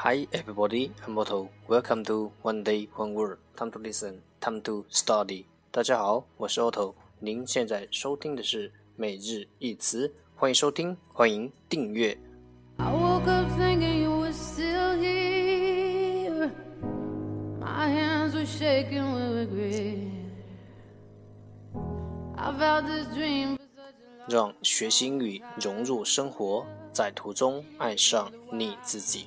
Hi everybody, I'm Otto. Welcome to One Day One Word. Time to listen, time to study. 大家好，我是 Otto。您现在收听的是每日一词，欢迎收听，欢迎订阅。I woke up thinking you were still here. My hands were shaking with regret. I've had this dream 让学习英语融入生活，在途中爱上你自己。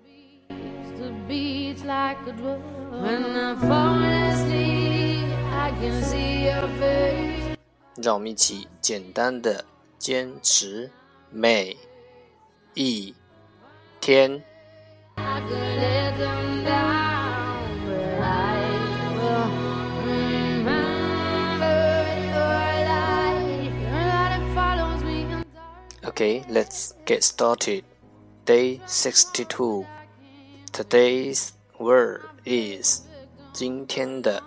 the beats like a drum. When I fall asleep, I can see your face. 让我们一起简单的坚持每一天。 I could let them down, but I will remember your light. Your light it follows me in dark. Okay, let's get started. Day 62. Today's word is 今天的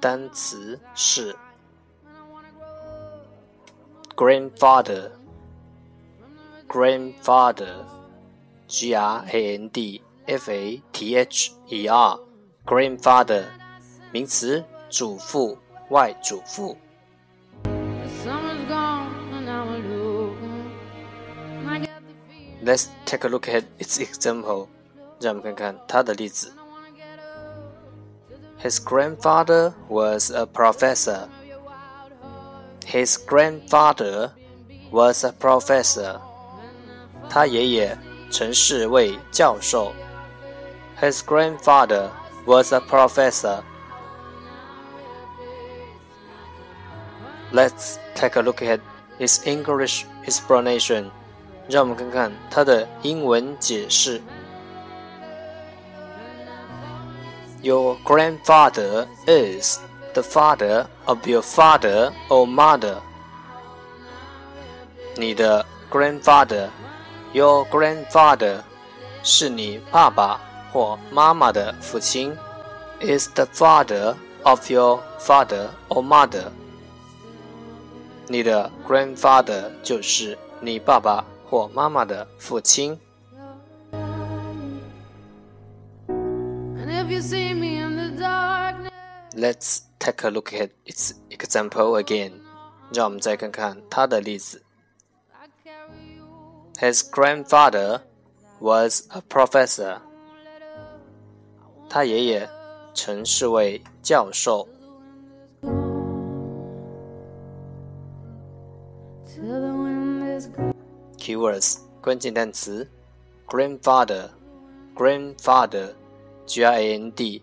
单词是 grandfather grandfather G R A N D F A T H E R grandfather 名词祖父外祖父 The summer's gone and now I'm alone. And I got the feeling Let's take a look at its example. 让我们看看它的例子。 I wanna get up His grandfather was a professor. to your wild heart. His grandfather was a professor. 他爷爷曾是位教授。His grandfather was a professor. Let's take a look at his English explanation. 让我们看看他的英文解释。 Your grandfather is the father of your father or mother. 你的 grandfather, your grandfather 是你爸爸或妈妈的父亲，is the father of your father or mother. 你的 grandfather 就是你爸爸或妈妈的父亲。Let's take a look at its example again. 让我们再看看它的例子。 I carry you. His grandfather was a professor. 他爷爷曾是位教授。 Till the wind is gone. Keywords 关键单词：grandfather, grandfather, g r a n d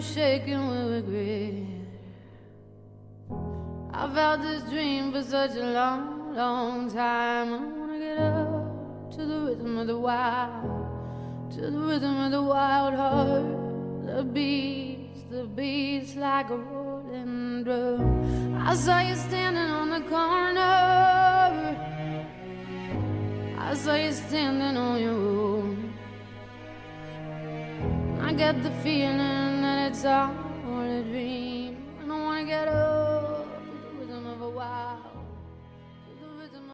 Shaking with regret. I've had this dream for such a long, long time. I wanna get up to the rhythm of the wild, to the rhythm of the wild heart. The beats, the beats like a rolling drum. I saw you standing on the corner. I saw you standing on your own. I get the feeling it's all a dream. I don't wanna get up